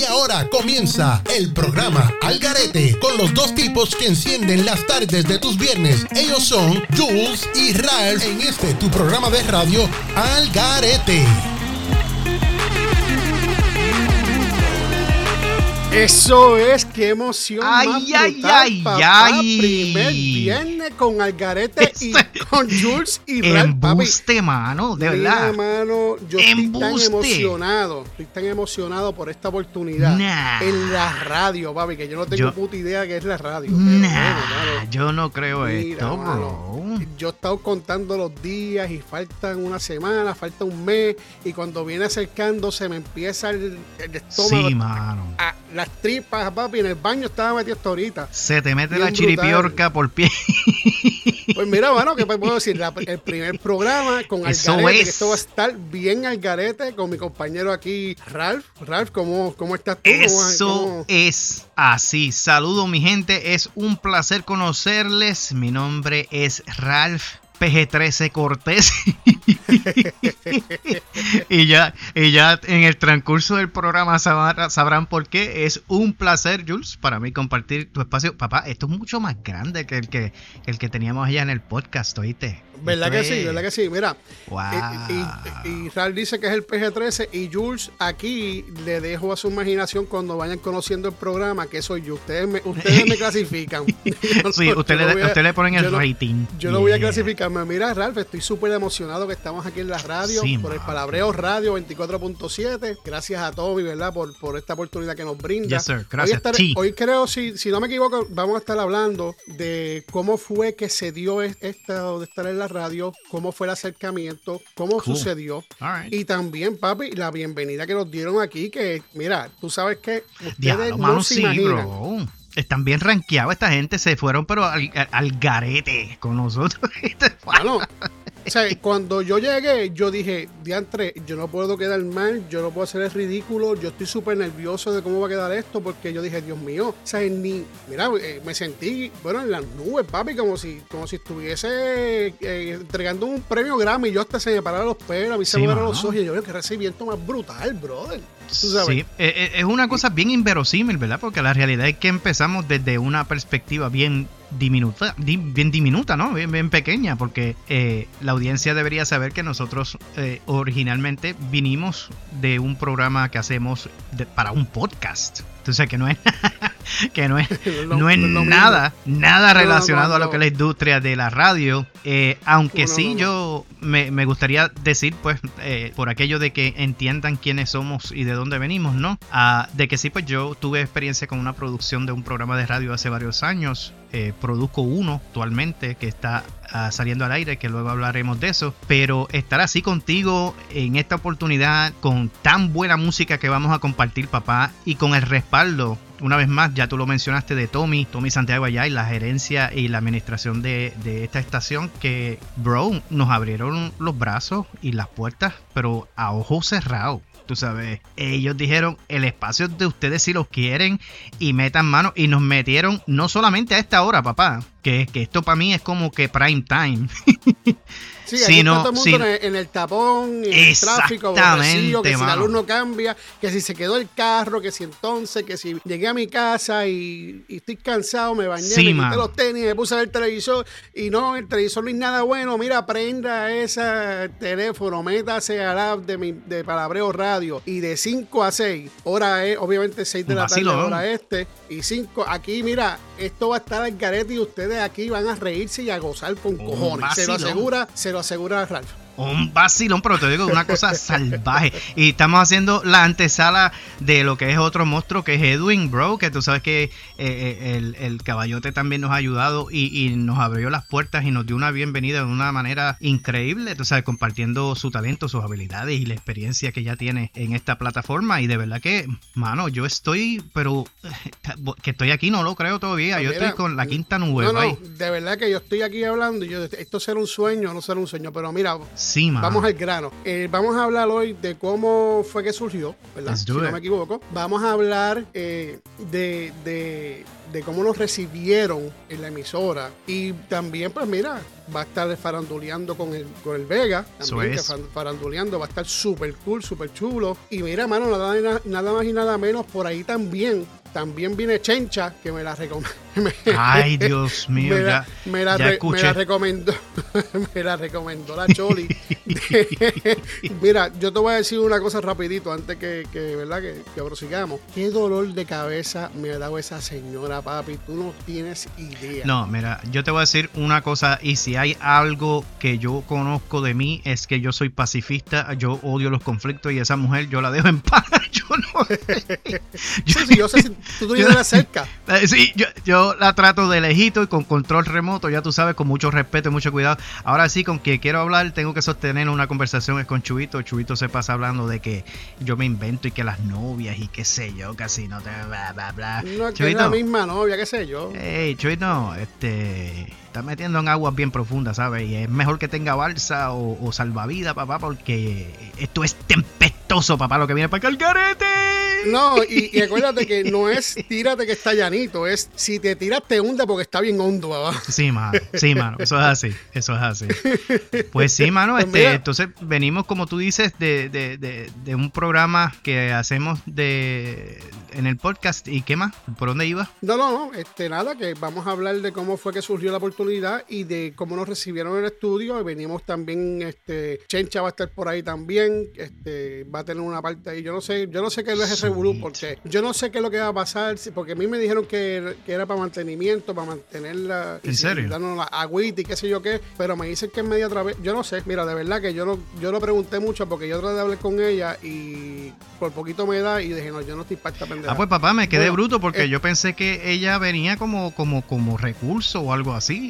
Y ahora comienza el programa Algarete con los dos tipos que encienden las tardes de tus viernes. Ellos son Jules y Ralph en este tu programa de radio Algarete. Eso es, qué emoción. Ay, más ay, brutal, ay, papá. ay. Primer viernes con Algarete y Este- con Jules y papi. Embuste, mano, de Mira, verdad. mano, yo estoy tan emocionado, estoy tan emocionado por esta oportunidad Nah. en la radio, papi, que yo no tengo Yo- puta idea que es la radio. Nah, bueno, yo no creo Mira, esto, mano, bro. Yo he estado contando los días y faltan una semana, falta un mes y cuando viene acercándose me empieza el, el estómago, Sí, mano. a- las tripas, papi, en el baño estaba metido hasta ahorita. Se te mete Bien la chiripiorca por pie. Pues mira, bueno, ¿qué puedo decir? La- el primer programa con Eso Algarete, es. que esto va a estar bien Algarete con mi compañero aquí, Ralph. Ralph, ¿cómo, cómo estás tú? ¿Cómo- Eso cómo- es así. Saludo mi gente, es un placer conocerles. Mi nombre es Ralph PG13 Cortés. y ya, y ya en el transcurso del programa sabrá- sabrán por qué. Es un placer, Jules, para mí compartir tu espacio. Papá, esto es mucho más grande que el que, el que teníamos allá en el podcast, ¿oíste? ¿Verdad Esto que sí? ¿Verdad que sí? Mira, Wow. y, y- y Ralph dice que es el PG-13 y Jules aquí le dejo a su imaginación cuando vayan conociendo el programa que soy yo. Ustedes me, ustedes me clasifican. Sí, no- usted yo no le, a- usted le ponen el yo no- rating. Yo no voy a Yeah. Clasificarme. Mira, Ralph, estoy súper emocionado que estamos aquí en la radio, Sí, por el. Palabreo Radio 24.7. Gracias a Toby, ¿verdad? Por, por esta oportunidad que nos brinda. Yes, sir. Hoy, Gracias, estaré- T. hoy creo, si, si no me equivoco, vamos a estar hablando de cómo fue que se dio es- esta de estar en la radio, cómo fue el acercamiento, cómo Cool. sucedió. Right. Y también, papi, la bienvenida que nos dieron aquí, que mira, tú sabes que ustedes Diablo, no mano, se sí, imaginan. Están bien rankeados esta gente, se fueron pero al, al- garete con nosotros. Bueno, o sea, cuando yo llegué, yo dije, diantre, yo no puedo quedar mal, yo no puedo hacer el ridículo, yo estoy súper nervioso de cómo va a quedar esto, porque yo dije, Dios mío, o sea, ni, mira, eh, me sentí, bueno, en las nubes, papi, como si, como si estuviese eh, entregando un premio Grammy, yo hasta se me pararon los pelos, a mí se Sí, me pararon los ojos, y yo, "Oye, qué recibimiento más brutal, brother. Tú sabes. Sí, eh, eh, es una cosa bien inverosímil, ¿verdad? Porque la realidad es que empezamos desde una perspectiva bien diminuta, di- bien diminuta, ¿no? Bien, bien pequeña, porque eh, la audiencia debería saber que nosotros eh, originalmente vinimos de un programa que hacemos de- para un podcast. Entonces que no es que no es lo- no es mismo. nada, nada No, relacionado a lo que es la industria de la radio. Eh, aunque sí, yo me, me gustaría decir, pues, eh, por aquello de que entiendan quiénes somos y de dónde venimos, ¿no? Ah, de que sí, pues yo tuve experiencia con una producción de un programa de radio hace varios años. Eh, produzco uno actualmente que está saliendo al aire, que luego hablaremos de eso. Pero estar así contigo en esta oportunidad, con tan buena música que vamos a compartir, papá, y con el respaldo una vez más, ya tú lo mencionaste de Tommy, Tommy Santiago allá y la gerencia y la administración de, de esta estación que, bro, nos abrieron los brazos y las puertas, pero a ojos cerrados. Tú sabes, ellos dijeron el espacio es de ustedes si lo quieren y metan mano y nos metieron no solamente a esta hora, papá, que, que esto para mí es como que prime time. Sí, aquí está no, todo el mundo sí. en, el, en el tapón, en el tráfico, aborrecido, que si la mano. luz no cambia, que si se quedó el carro, que si entonces, que si llegué a mi casa y, y estoy cansado, me bañé, Sí, me quité los tenis, me puse a ver el televisor y no, el televisor no es nada bueno, mira, prenda ese teléfono, métase al app de, mi, de Palabreo Radio y de 5 a 6, hora es, obviamente 6 de la tarde, hora este, y 5, aquí mira, esto va a estar al garete y ustedes aquí van a reírse y a gozar con cojones, se lo asegura, se lo asegura Ralph. Un vacilón, pero te digo una cosa salvaje. Y estamos haciendo la antesala de lo que es otro monstruo, que es Edwin, bro. Que tú sabes que eh, eh, el, el caballote también nos ha ayudado y, y nos abrió las puertas y nos dio una bienvenida de una manera increíble. Tú sabes, compartiendo su talento, sus habilidades y la experiencia que ya tiene en esta plataforma. Y de verdad que, mano, yo estoy, pero eh, que estoy aquí, no lo creo todavía. Yo Mira, estoy con la quinta nube, No, de verdad que yo estoy aquí hablando y yo, esto será un sueño, no será un sueño, pero mira, Sí, Vamos al grano. Eh, vamos a hablar hoy de cómo fue que surgió, ¿verdad? Let's Si no me equivoco. Vamos a hablar eh, de, de- de cómo nos recibieron en la emisora. Y también, pues mira, va a estar faranduleando con el, con el Vega. Eso También, es. que fan- faranduleando va a estar súper cool, súper chulo. Y mira, mano, nada, nada más y nada menos, por ahí también. También viene Chencha, que me la Ay, Dios mío, me, ya, la, me, la ya re- me la recomendó me la recomendó la Choli. Mira yo te voy a decir una cosa rapidito antes que, que, verdad que, que prosigamos. Qué dolor de cabeza me ha dado esa señora papi. Tú no tienes idea. No, mira, yo te voy a decir una cosa, y si hay algo que yo conozco de mí es que yo soy pacifista, yo odio los conflictos y esa mujer yo la dejo en paz. Yo no. Sí, sí, yo sé si tú vives cerca. Eh, Sí, yo, yo la trato de lejito y con control remoto, ya tú sabes, con mucho respeto y mucho cuidado. Ahora sí, con quien quiero hablar, tengo que sostener una conversación es con Chubito. Chubito se pasa hablando de que yo me invento y que las novias y qué sé yo, casi no te bla bla bla. no es que es la misma novia qué sé yo Hey, Chubito, este, está metiendo en aguas bien profundas, ¿sabes? Y es mejor que tenga balsa o, o salvavidas, papá, porque esto es tempestuoso, papá, lo que viene para acá el garete. no, y, y acuérdate que no es tírate que está llanito, es si te tiras te hunde porque está bien hondo abajo. Sí, mano, sí, mano, eso es así, eso es así. Pues sí, mano, Pues este, mira. entonces venimos, como tú dices, de, de, de, de un programa que hacemos de en el podcast. ¿Y qué más? ¿Por dónde iba? No, no, no, este, nada, que vamos a hablar de cómo fue que surgió la oportunidad y de cómo nos recibieron en el estudio. Venimos también, este, Chencha va a estar por ahí también, este, va a tener una parte ahí. Yo no sé, yo no sé qué es Sweet. revolú, porque yo no sé qué es lo que va a pasar, si- porque a mí me dijeron que, que era para mantenimiento, para mantenerla. y ¿En serio? Darnos la agüita y qué sé yo qué, pero me dicen que es media otra vez. Yo no sé, mira, de verdad que yo no, yo lo pregunté mucho porque yo traté de hablar con ella y por poquito me da y dije, no, yo no estoy para esta pendeja. Ah, pues papá, me quedé Bueno, bruto porque eh, yo pensé que ella venía como, como, como recurso o algo así.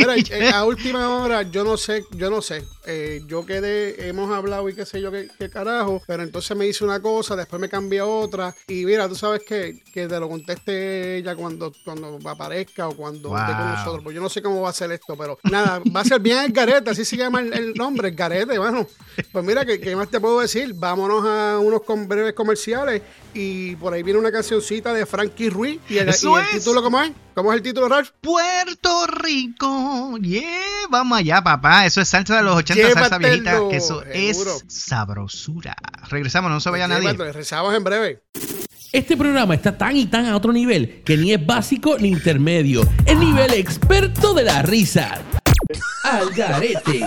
Mira, eh, a última hora, yo no sé, yo no sé. Eh, yo quedé, hemos hablado y qué sé yo qué, qué carajo, pero entonces me dice una cosa, después me cambia otra. Y mira, tú sabes que, que te lo conteste ella cuando, cuando aparezca o cuando esté con Wow. nosotros. Pues yo no sé cómo va a ser esto, pero nada, va a ser bien el garete, así se llama el, el nombre, el garete, bueno. Pues mira, ¿qué, qué más te puedo decir? Vámonos a unos con breves comerciales y por ahí viene una cancioncita de Frankie Ruiz. Y el, y título, ¿cómo es? ¿Cómo es el título, Ralph? Puerto Rico, yeah, vamos allá, papá. Eso es salsa de los 80, salsa viejita, que eso seguro. es sabrosura. Regresamos, no se vaya nadie. Llévatelo, Rezamos en breve. Este programa está tan y tan a otro nivel que ni es básico ni intermedio. El nivel experto de la risa. Al garete.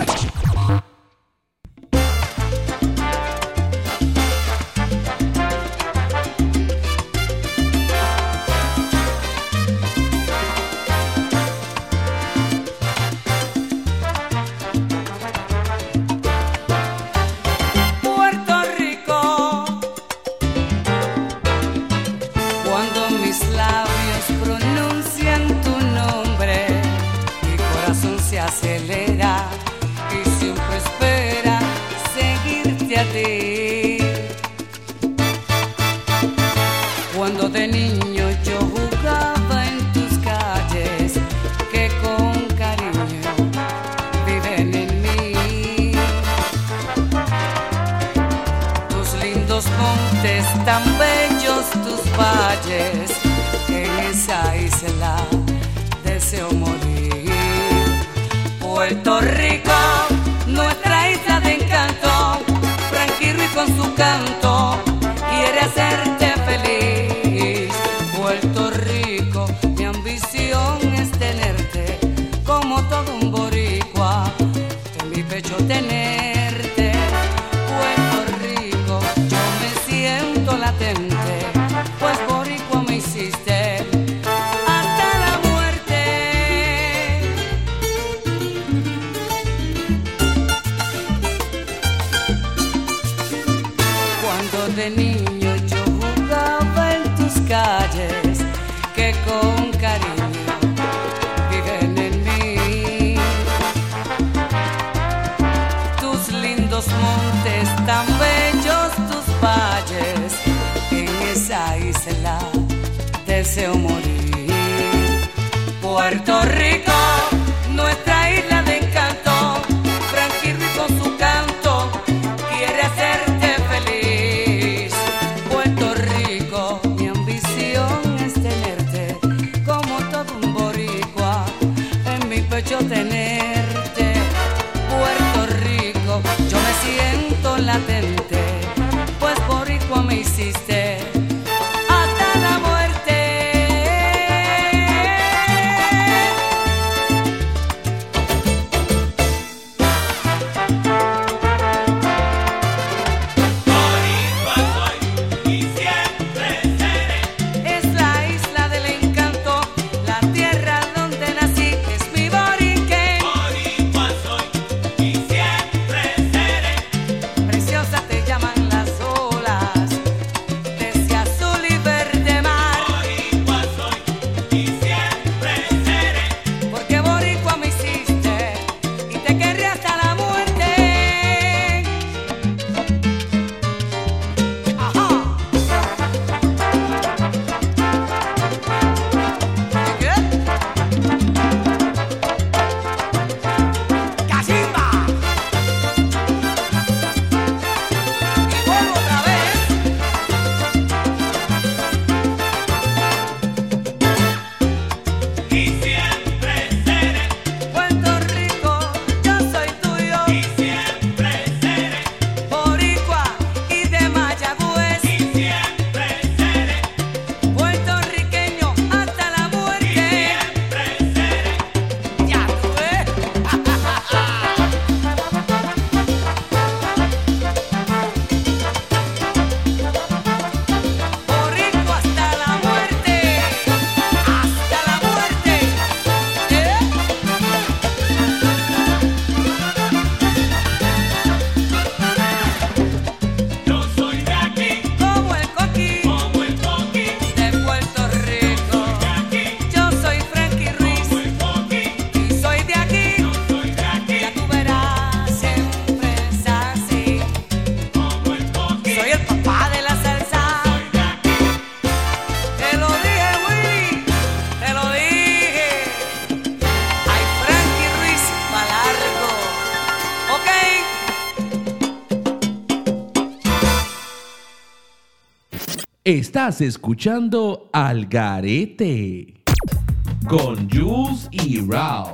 Yo jugaba en tus calles, que con cariño viven en mí. Tus lindos montes, tan bellos tus valles, en esa isla deseo morir. Puerto Rico, Estás escuchando Al Garete con Jules y Ralph.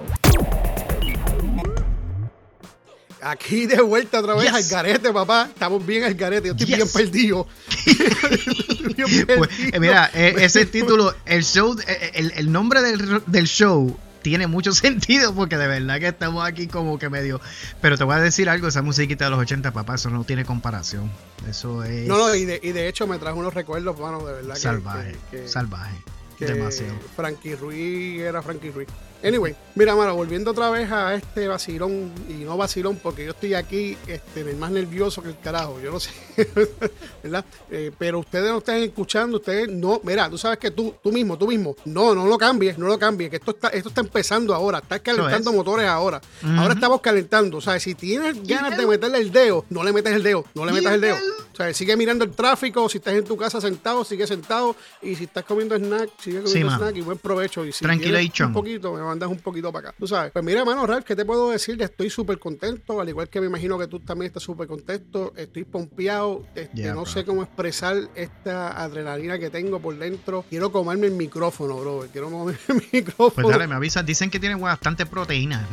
Aquí de vuelta otra vez Yes. al garete, papá. Estamos bien al garete. Yo estoy Yes. bien perdido. Estoy bien Pues, perdido. eh, mira, eh, ese título, el show, eh, el, el nombre del, del show tiene mucho sentido porque de verdad que estamos aquí como que medio. Pero te voy a decir algo, esa musiquita de los 80, papá, eso no tiene comparación. Eso es No, no, y de, y de hecho me trajo unos recuerdos, mano, de verdad. que- salvaje, que- que- salvaje. que Demasiado. Frankie Ruiz era Frankie Ruiz. Anyway, mira, mano, volviendo otra vez a este vacilón, y no vacilón porque yo estoy aquí este, el más nervioso que el carajo, yo no sé, ¿verdad? Eh, pero ustedes no están escuchando, ustedes no, mira, tú sabes que tú, tú mismo, tú mismo, no, no lo cambies, no lo cambies, que esto está, esto está empezando ahora, estás calentando es. motores ahora, ahora estamos calentando, o sea, si tienes ganas de meterle el dedo, no le metes el dedo, no le metas el dedo. O sea, sigue mirando el tráfico, si estás en tu casa sentado, sigue sentado, y si estás comiendo snack, sigue comiendo snack y buen provecho. Y si un poquito, me mandas un poquito para acá. Tú sabes. Pues mira, mano, Ralph, ¿qué te puedo decir? Estoy súper contento, al igual que me imagino que tú también estás súper contento. Estoy pompeado, este, Yeah, no bro. sé cómo expresar esta adrenalina que tengo por dentro. Quiero comerme el micrófono, bro. Quiero comerme el micrófono. Pues dale, me avisas. Dicen que tiene bastante proteína.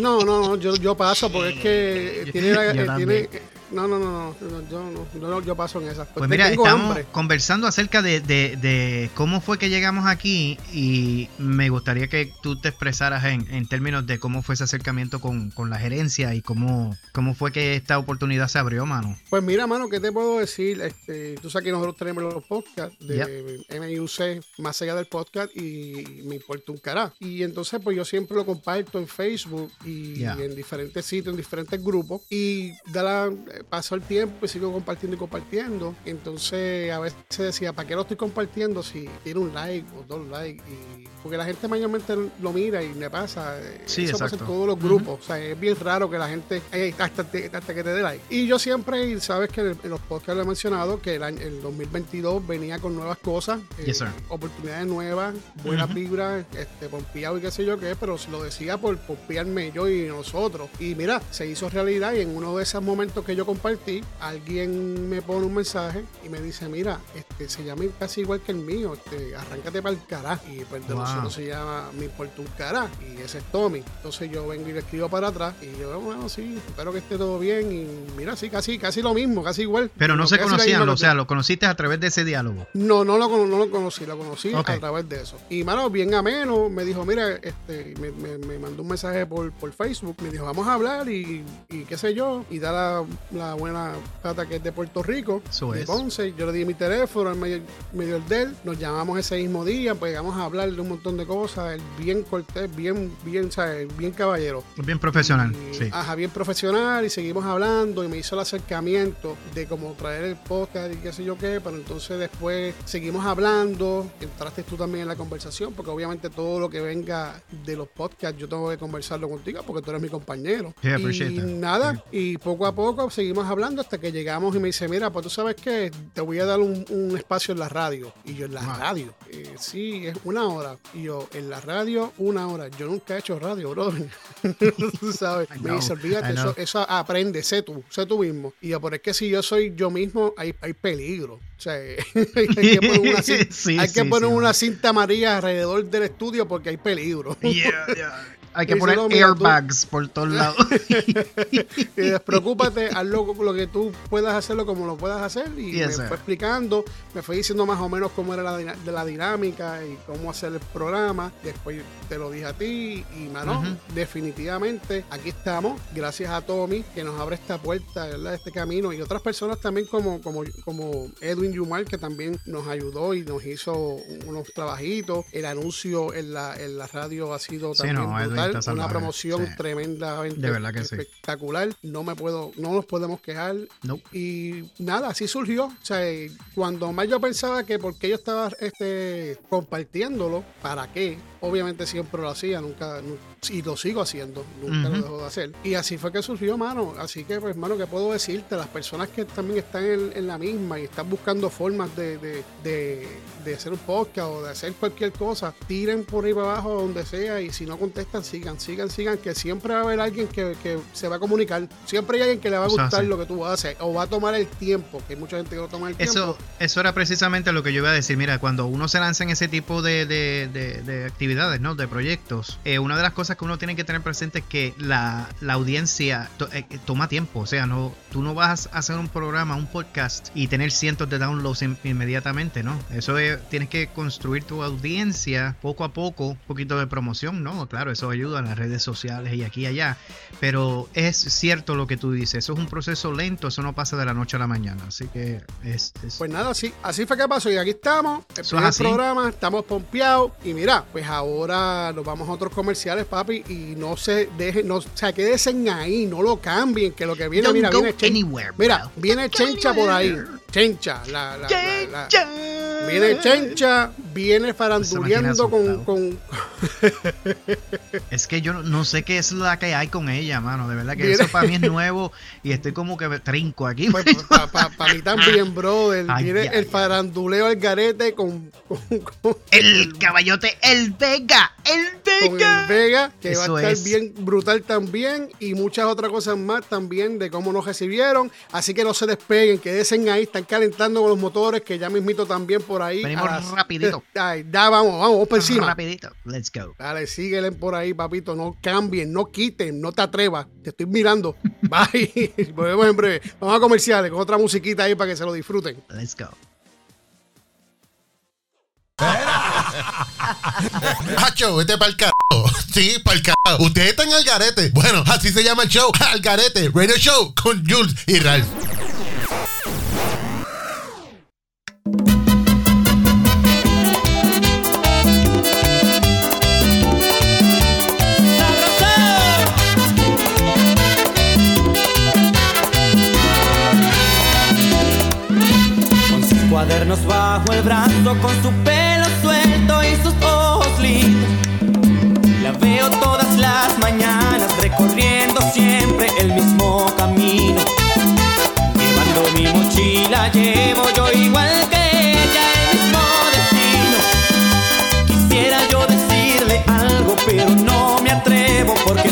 No, no, no, yo, yo paso porque es que tiene, la- eh, tiene- no, no, no, no, yo no, yo paso en esas. Pues mira, tengo estamos hambre. conversando acerca de, de- de cómo fue que llegamos aquí y me gustaría que tú te expresaras en, en términos de cómo fue ese acercamiento con, con la gerencia y cómo, cómo fue que esta oportunidad se abrió, mano. Pues mira, mano, ¿qué te puedo decir? Este, tú sabes que nosotros tenemos los podcasts de MIUC, más allá del podcast, y me importa un cara. Y entonces, pues yo siempre lo comparto en Facebook y Ya. en diferentes sitios, en diferentes grupos. Y da la, pasó el tiempo y sigo compartiendo y compartiendo. Entonces, a veces decía, ¿para qué lo estoy compartiendo si tiene un like o dos likes? Y, porque la gente mayormente lo mira y me pasa. eh, Sí, Eso pasa en todos los grupos. O sea, es bien raro que la gente, hasta, te- hasta que te dé like. Y yo siempre, y sabes que en, los podcasts lo he mencionado, que el, año, el 2022 venía con nuevas cosas, eh, Yes, oportunidades nuevas, buena Ujú. vibra, este, pompeado y qué sé yo qué, pero lo decía por pompearme yo y nosotros. Y mira, se hizo realidad y en uno de esos momentos que yo compartí, alguien me pone un mensaje y me dice, mira, este, se llama casi igual que el mío, este, arráncate para el cara. Y pues de Wow. nosotros se llama Me importa un cara y ese es Tommy. Entonces yo vengo y le escribo para atrás y yo, bueno, sí, espero que esté todo bien y mira, sí, casi, casi lo mismo, casi igual. Pero no se conocían, o sea, lo conociste a través de ese diálogo. no, no lo, no lo conocí, lo conocí a través de eso. Y mano, bien ameno, me dijo, mira, este, me, me- me mandó un mensaje por, por Facebook, me dijo, vamos a hablar y, y qué sé yo, y da la, la buena pata que es de Puerto Rico, Eso de es. Ponce, yo le di mi teléfono, él me, me dio el de él, nos llamamos ese mismo día, pues vamos a hablar de un montón de cosas, él bien cortés, bien, bien, ¿sabes? bien caballero. Bien profesional, Y, sí. Ajá, bien profesional y seguimos hablando y me hizo el acercamiento de cómo traer el podcast y qué sé yo qué, pero entonces después seguimos hablando, entraste tú también en la conversación, porque obviamente todo lo que venga de los podcasts yo tengo que conversarlo contigo porque tú eres mi compañero. Yeah, y nada, y poco a poco seguimos hablando hasta que llegamos y me dice, mira, pues tú sabes que te voy a dar un, un espacio en la radio. Y yo, en la radio, "Eh, sí, es una hora. Y yo, en la radio, una hora. Yo nunca he hecho radio, bro. tú sabes. Me dice, olvídate, eso, eso aprende, sé tú, sé tú mismo. Y yo, pero es que si yo soy yo mismo, hay, hay peligro. O sea, hay que poner una, cin- Sí, hay que sí, poner sí, una cinta amarilla alrededor del estudio porque hay peligro. Yeah, yeah. Hay que poner no, mira, tú- airbags por todos lados. y despreocúpate, lo que tú puedas hacerlo como lo puedas hacer. Y me fue explicando, me fue diciendo más o menos cómo era la, de la dinámica y cómo hacer el programa. Después te lo dije a ti y mano, definitivamente aquí estamos. Gracias a Tommy que nos abre esta puerta, ¿verdad? este camino y otras personas también como, como, como Edwin Yumar que también nos ayudó y nos hizo unos trabajitos. El anuncio en la, en la radio ha sido Sí, también no, Edwin brutal. Una promoción sí. tremendamente De verdad que sí. espectacular. No me puedo, no nos podemos quejar. Nope. Y nada, así surgió. O sea, cuando más yo pensaba que porque yo estaba este, compartiéndolo, ¿para qué? Obviamente siempre lo hacía, nunca, nu- y lo sigo haciendo, nunca lo dejo de hacer. Y así fue que surgió, mano. Así que, pues, mano, ¿qué puedo decirte? Las personas que también están en, en la misma y están buscando formas de, de, de, de hacer un podcast o de hacer cualquier cosa, tiren por ahí para abajo donde sea y si no contestan, sigan, sigan, sigan, que siempre va a haber alguien que, que se va a comunicar. Siempre hay alguien que le va a gustar lo que tú haces o va a tomar el tiempo, que hay mucha gente que no toma el Eso, tiempo. eso era precisamente lo que yo iba a decir. Mira, cuando uno se lanza en ese tipo de, de- de- de actividades, ¿no? De proyectos, eh, una de las cosas que uno tiene que tener presente es que la, la audiencia to- eh, toma tiempo. O sea, no, tú no vas a hacer un programa, un podcast y tener cientos de downloads in- inmediatamente, ¿no? Eso es, tienes que construir tu audiencia poco a poco, un poquito de promoción, ¿no? Claro, eso ayuda en las redes sociales y aquí y allá. Pero es cierto lo que tú dices, eso es un proceso lento, eso no pasa de la noche a la mañana. Así que es, es- Pues nada, sí, así fue que pasó y aquí estamos, el primer así. programa, estamos pompeados y mira, pues ahora nos vamos a otros comerciales, papi, y no se dejen, no, o sea, quédense ahí, no lo cambien, que lo que viene, Don't mira, go viene anywhere, mira, viene Chencha por ahí, Chencha, la, la, la- la- viene Chencha, viene faranduleando con, con, Es que yo no- sé qué es la que hay con ella, mano. De verdad que Viene- eso para mí es nuevo y estoy como que trinco aquí. pues, para mí también, brother, Ay, viene el faranduleo al garete con, con, con- el caballote, el Vega, el con Vega. el Vega, que va a estar es. bien brutal también, y muchas otras cosas más también de cómo nos recibieron. Así que no se despeguen, quédense ahí, están calentando con los motores, que ya mismito también por ahí. Venimos las- rapidito. Ay, ya vamos, vamos, vamos por encima. Rapidito, let's go. Dale, síguele por ahí, papito. No cambien, no quiten, no te atrevas. Te estoy mirando. Bye. Volvemos en breve. Vamos a comerciales con otra musiquita ahí para que se lo disfruten. Let's go. Hacho, vete pa'l carajo. Sí, pa'l carajo. Ustedes están al garete. Bueno, así se llama el show. Al garete. Radio Show con Jules y Ralph. Bajo el brazo, con su pelo suelto y sus ojos lindos. La veo todas las mañanas recorriendo siempre el mismo camino. Llevando mi mochila llevo yo igual que ella el mismo destino. Quisiera yo decirle algo, pero no me atrevo porque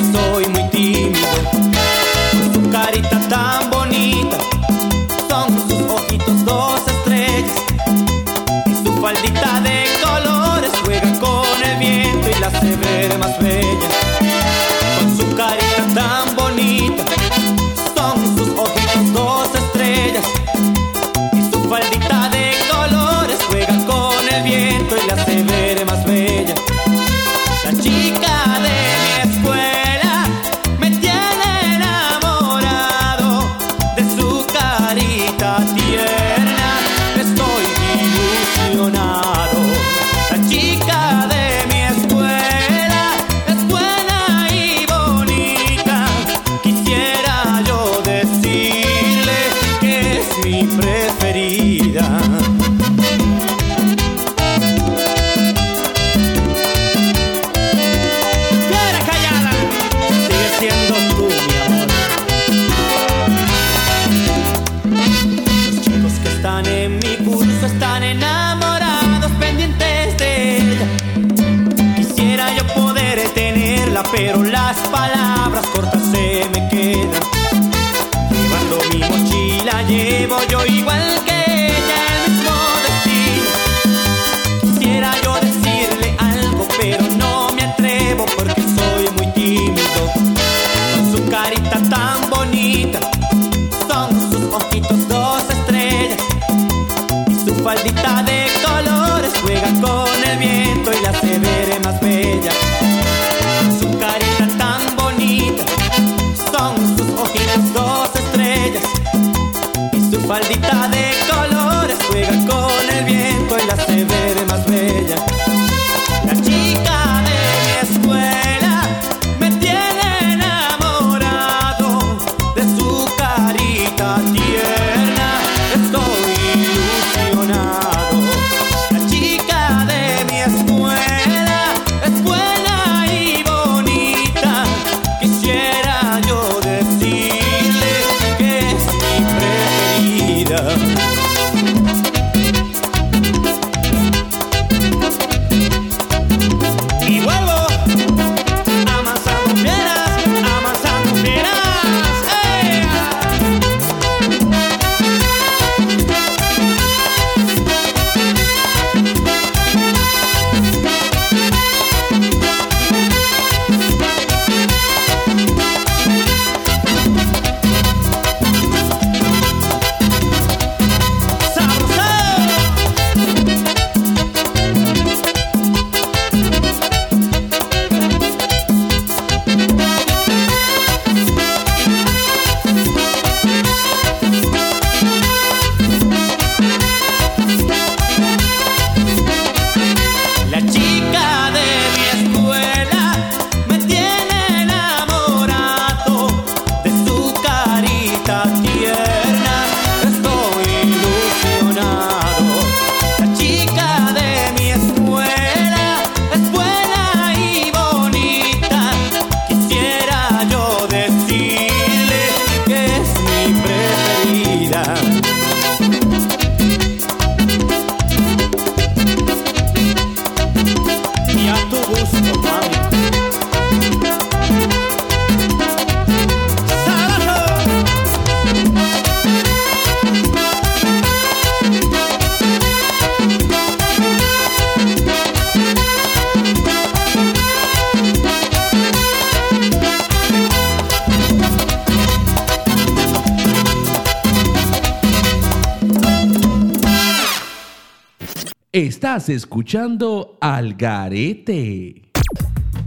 Estás escuchando Al Garete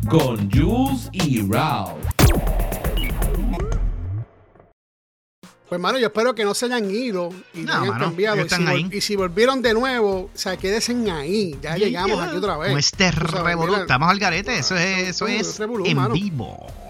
con Jules y Ralph. Pues, mano, yo espero que no se hayan ido y no, No, hayan mano, cambiado. Y si, y volvieron de nuevo, o sea, quédense ahí. Ya llegamos aquí otra vez. No este revolú, estamos al garete, eso es, eso es es en mano.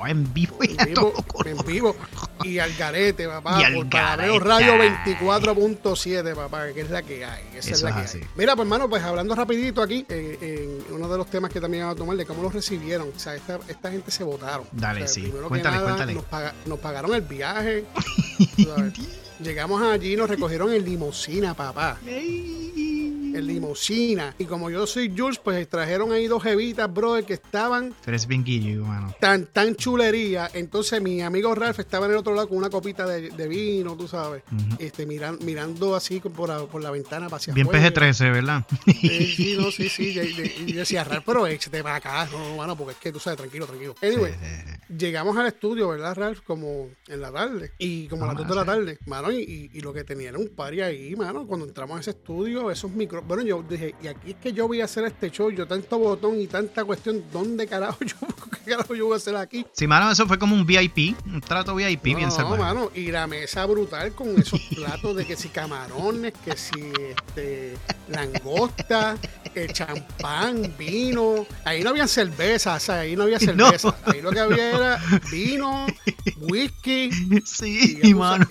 En vivo y en vivo, en vivo y al garete, papá. Y al por Paralelo garete. Radio 24.7, papá, que es la que hay. Esa es la que así. hay. Mira, pues, hermano, pues hablando rapidito aquí, eh, en uno de los temas que también vamos a tomar, de cómo los recibieron. O sea, esta, esta gente se votaron. Dale, O sea, sí. Cuéntale, nada, cuéntale. Nos, paga- nos pagaron el viaje. Llegamos allí y nos recogieron en limusina, papá. En limusina. Y como yo soy Jules, pues trajeron ahí dos jevitas, brother, que estaban Tú eres bien guillo, mano. tan, tan chulería. Entonces mi amigo Ralph estaba en el otro lado con una copita de, de vino, tú sabes. este, miran, mirando así por la, por la ventana hacia Bien afuera. PG-13, ¿verdad? Sí, sí, no, sí, sí. Y, yo decía, Ralph, pero échate para acá. No, no, mano, porque es que tú sabes, tranquilo, tranquilo. Anyway, llegamos al estudio, ¿verdad, Ralph? Como en la tarde. Y como a las Ah, 2 de la tarde, mano. Y, y- y lo que tenía era un party ahí, mano. Cuando entramos a ese estudio, esos micro. Bueno, yo dije, y aquí es que yo voy a hacer este show. Yo tanto botón y tanta cuestión. ¿Dónde carajo yo, qué carajo yo voy a hacer aquí? Sí, mano, eso fue como un VIP, un trato VIP bien no, mano, y la mesa brutal con esos platos de que si camarones, que si este, langosta, eh, champán, vino. Ahí no había cerveza, o sea, ahí no había No. cerveza. Ahí lo que había era vino, whisky. Sí, Y, mano.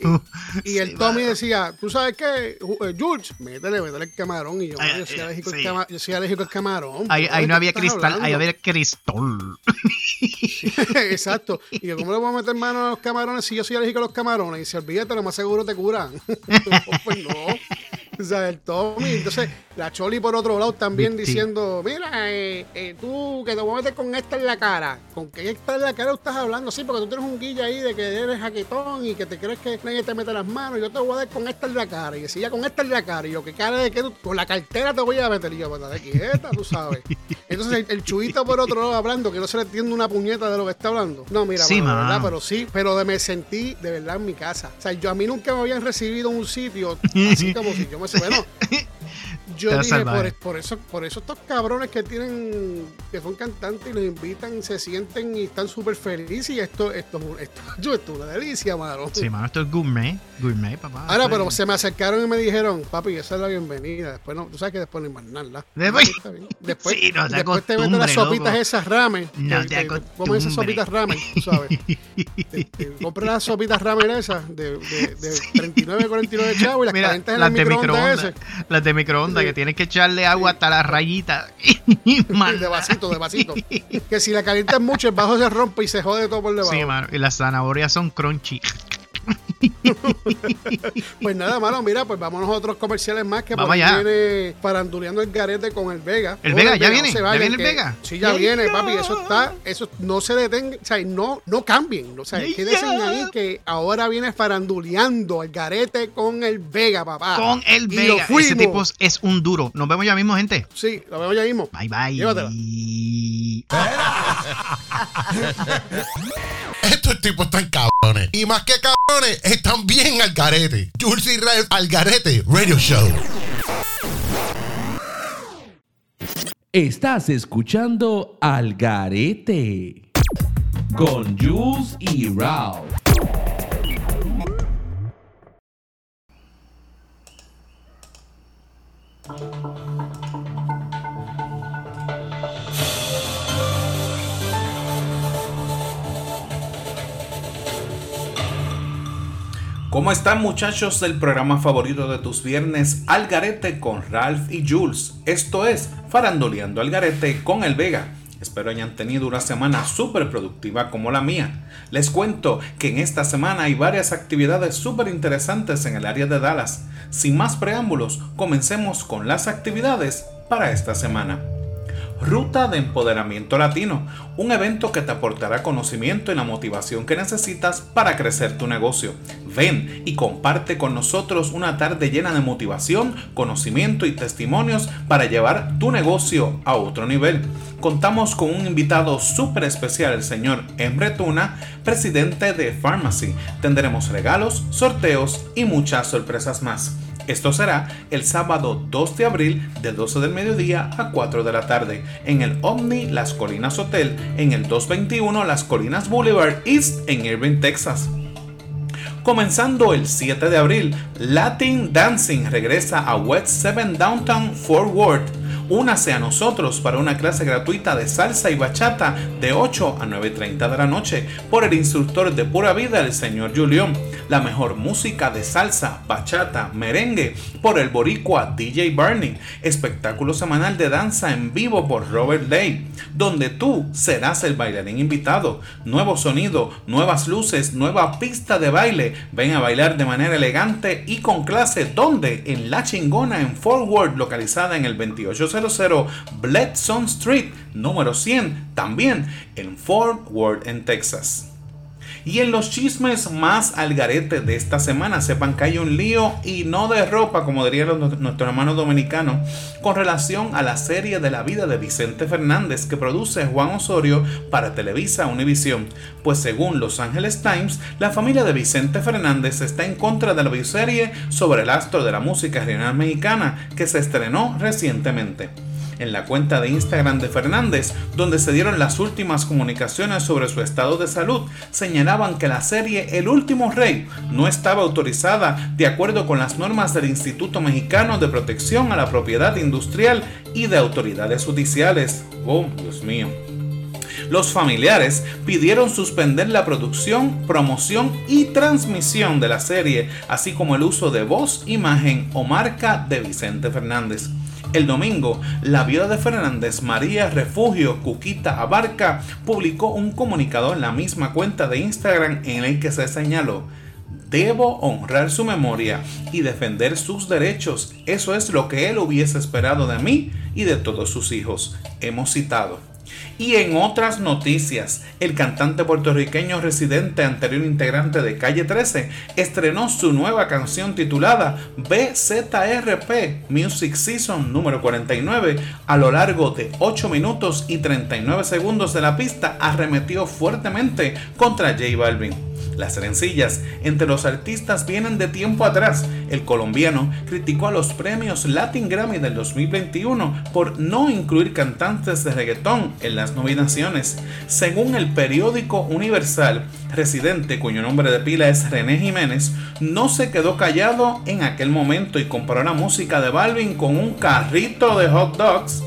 y- el Tommy mano. decía, ¿tú sabes qué? Eh, George, métele, métele el camarón. Y yo, Ay, yo soy alérgico, al sí. cama- yo soy alérgico al camarón. Ahí, bro, ahí ¿de no había cristal, ahí había cristol. Exacto. Y yo, ¿cómo le voy a meter mano a los camarones si yo soy alérgico a los camarones? Y si olvídate, lo más seguro te curan. No, pues no. O sea, el Tommy. Entonces, la Choli por otro lado también diciendo, mira, eh, eh, tú que te voy a meter con esta en la cara. ¿Con qué esta en la cara estás hablando? Sí, porque tú tienes un guilla ahí de que eres jaquetón y que te crees que nadie te mete las manos. Yo te voy a dar con esta en la cara. Y decía, con esta en la cara. Y yo, ¿qué cara de que tú? Con la cartera te voy a meter. Y yo, pues dale quieta, tú sabes. Entonces, el, el chuito por otro lado hablando, que no se le entiende una puñeta de lo que está hablando. No, mira, Sí, mano, verdad, pero sí, pero de- me sentí de verdad en mi casa. O sea, yo a mí nunca me habían recibido en un sitio así como si yo me bueno. Yo dije, por, por eso, por eso estos cabrones que tienen, que son cantantes y los invitan, se sienten y están súper felices y esto, esto, esto, yo, esto es una delicia, mano. Sí, mano, esto es gourmet. Gourmet, papá. Ahora, pero se me acercaron y me dijeron, papi, esa es la bienvenida. Después no, tú sabes que después no hay más nada. Después-. Después, Sí, no te después te meten las sopitas loco. esas ramen. No te Comen esas sopitas ramen, tú sabes. Te- te Compras las sopitas ramen esas de, de, de 39, 49 chavos y las Mira, calientas en las el de microondas. Las de microondas. Que tienes que echarle agua hasta la rayita. de vasito, de vasito. Que si la calientas mucho, el bajo se rompe y se jode todo por debajo. Sí, mano. Y las zanahorias son crunchy. Pues nada, mano, mira, pues vámonos a otros comerciales más que Vamos allá. viene faranduleando el garete con el Vega. ¿El Vega? ¿Ya viene? se ¿Ya viene el Vega? Sí, ya viene, papi, eso está, eso no se detenga, o sea, no, no cambien, o sea, quédense ahí que ahora viene faranduleando el garete con el Vega, papá. Con el Vega. Ese tipo es- un duro. Nos vemos ya mismo, gente. Sí, lo vemos ya mismo. Bye, bye. Llévatela. Estos tipos están cabrones. Y más que cabrones, están bien al garete. Jules Ralph al garete Radio Show. Estás escuchando Al Garete con Jules y Ralph. ¿Cómo están muchachos del programa favorito de tus viernes Al Garete con Ralph y Jules? Esto es Farandoleando Al Garete con el Vega. Espero hayan tenido una semana súper productiva como la mía. Les cuento que en esta semana hay varias actividades súper interesantes en el área de Dallas. Sin más preámbulos, comencemos con las actividades para esta semana. Ruta de Empoderamiento Latino, un evento que te aportará conocimiento y la motivación que necesitas para crecer tu negocio. Ven y comparte con nosotros una tarde llena de motivación, conocimiento y testimonios para llevar tu negocio a otro nivel. Contamos con un invitado súper especial, el señor Emre Tuna, presidente de Pharmacy. Tendremos regalos, sorteos y muchas sorpresas más. Esto será el sábado 2 de abril de 12 del mediodía a 4 de la tarde en el Omni Las Colinas Hotel en el 221 Las Colinas Boulevard East en Irving, Texas. Comenzando el 7 de abril, Latin Dancing regresa a West 7 Downtown Fort Worth Únase a nosotros para una clase gratuita de salsa y bachata de 8 a 9.30 de la noche por el instructor de pura vida, el señor Julián. La mejor música de salsa, bachata, merengue por el boricua DJ Barney. Espectáculo semanal de danza en vivo por Robert Day, donde tú serás el bailarín invitado. Nuevo sonido, nuevas luces, nueva pista de baile. Ven a bailar de manera elegante y con clase. donde En La Chingona, en Fort Worth, localizada en el 28 00 Bledson Street, número 100, también en Fort Worth, en Texas. Y en los chismes más al garete de esta semana, sepan que hay un lío y no de ropa, como diría nuestro hermano dominicano, con relación a la serie de la vida de Vicente Fernández que produce Juan Osorio para Televisa Univisión. Pues según Los Angeles Times, la familia de Vicente Fernández está en contra de la bioserie sobre el astro de la música regional mexicana que se estrenó recientemente en la cuenta de Instagram de Fernández, donde se dieron las últimas comunicaciones sobre su estado de salud, señalaban que la serie El último rey no estaba autorizada de acuerdo con las normas del Instituto Mexicano de Protección a la Propiedad Industrial y de autoridades judiciales. Oh, Dios mío. Los familiares pidieron suspender la producción, promoción y transmisión de la serie, así como el uso de voz, imagen o marca de Vicente Fernández. El domingo, la viuda de Fernández, María Refugio Cuquita Abarca, publicó un comunicado en la misma cuenta de Instagram en el que se señaló Debo honrar su memoria y defender sus derechos. Eso es lo que él hubiese esperado de mí y de todos sus hijos. Hemos citado. Y en otras noticias, el cantante puertorriqueño residente anterior integrante de Calle 13 estrenó su nueva canción titulada BZRP Music Season número 49. A lo largo de 8 minutos y 39 segundos de la pista arremetió fuertemente contra J Balvin. Las rencillas entre los artistas vienen de tiempo atrás. El colombiano criticó a los premios Latin Grammy del 2021 por no incluir cantantes de reggaetón en las nominaciones. Según el periódico Universal, Residente, cuyo nombre de pila es René Jiménez, no se quedó callado en aquel momento y comparó la música de Balvin con un carrito de hot dogs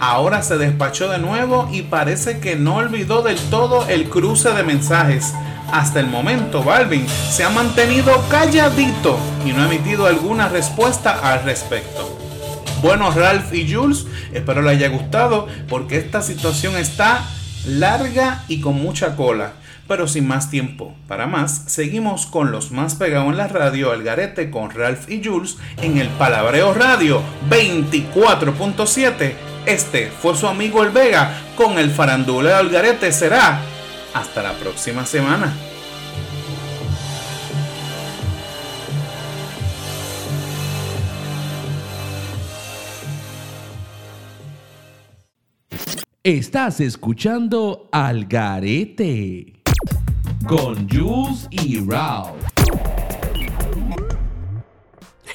ahora se despachó de nuevo y parece que no olvidó del todo el cruce de mensajes. Hasta el momento, Balvin se ha mantenido calladito y no ha emitido alguna respuesta al respecto. Bueno, Ralph y Jules, espero les haya gustado porque esta situación está larga y con mucha cola. Pero sin más tiempo, para más, seguimos con los más pegados en la radio, El Garete con Ralph y Jules en el Palabreo Radio 24.7. Este fue su amigo El Vega con el faranduleo El Garete. Será hasta la próxima semana. Estás escuchando Al Garete con Jules y Ralph.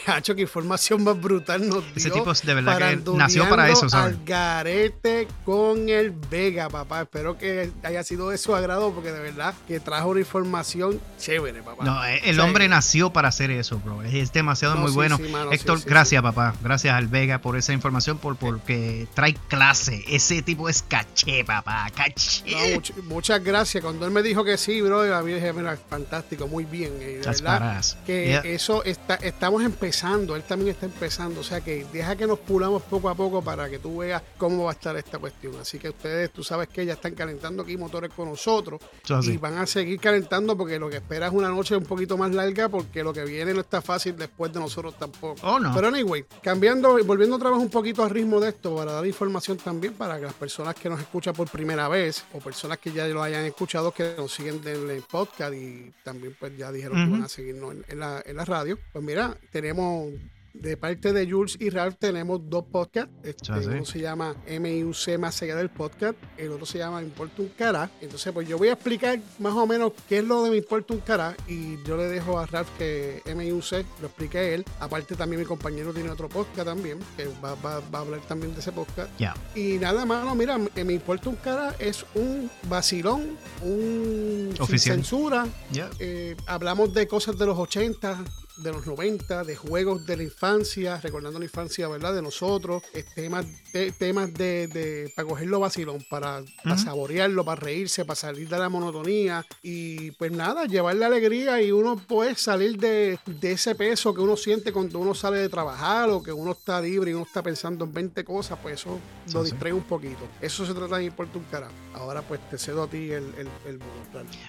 Hacho, qué información más brutal nos dio. Ese tipo de verdad que nació para eso, ¿sabes? Al garete con el Vega, papá. Espero que haya sido de su agrado porque de verdad que trajo una información chévere, papá. No, eh, el hombre nació para hacer eso, bro. Es demasiado muy bueno. Héctor, gracias, papá. Gracias al Vega por esa información, por porque trae clase. Ese tipo es caché, papá. Caché. muchas gracias. Cuando él me dijo que sí, bro, a mí dije, mira, fantástico, muy bien. Eh, de verdad que eso está, estamos empezando él también está empezando, o sea que deja que nos pulamos poco a poco para que tú veas cómo va a estar esta cuestión. Así que ustedes, tú sabes que ya están calentando aquí motores con nosotros y van a seguir calentando porque lo que espera es una noche un poquito más larga porque lo que viene no está fácil después de nosotros tampoco. Oh, no. Pero anyway, cambiando, volviendo otra vez un poquito al ritmo de esto para dar información también para que las personas que nos escuchan por primera vez o personas que ya lo hayan escuchado que nos siguen en el podcast y también pues ya dijeron que van a seguirnos en, la, en la radio, pues mira, tenemos De parte de Jules y Ralph tenemos dos podcasts. Este, Ah, uno se llama MIUC Más allá del podcast, el otro se llama importa un cara. Entonces, pues yo voy a explicar más o menos qué es lo de Me importa un cara y yo le dejo a Ralph que MIUC lo explique él. Aparte también mi compañero tiene otro podcast también, que va, va- va a hablar también de ese podcast. Ya. Y nada más, no, mira, Me importa un cara es un vacilón, un sin censura, Ya. eh, hablamos de cosas de los 80, de los 90, de juegos de la infancia, recordando la infancia, ¿verdad? De nosotros, temas, de, temas de, de- para cogerlo vacilón, para, para saborearlo, para reírse, para salir de la monotonía y pues nada, llevarle alegría y uno puede salir de, de ese peso que uno siente cuando uno sale de trabajar o que uno está libre y uno está pensando en 20 cosas, pues eso lo sí. distrae un poquito. Eso se trata de importa un carajo. Ahora pues te cedo a ti el, el, el.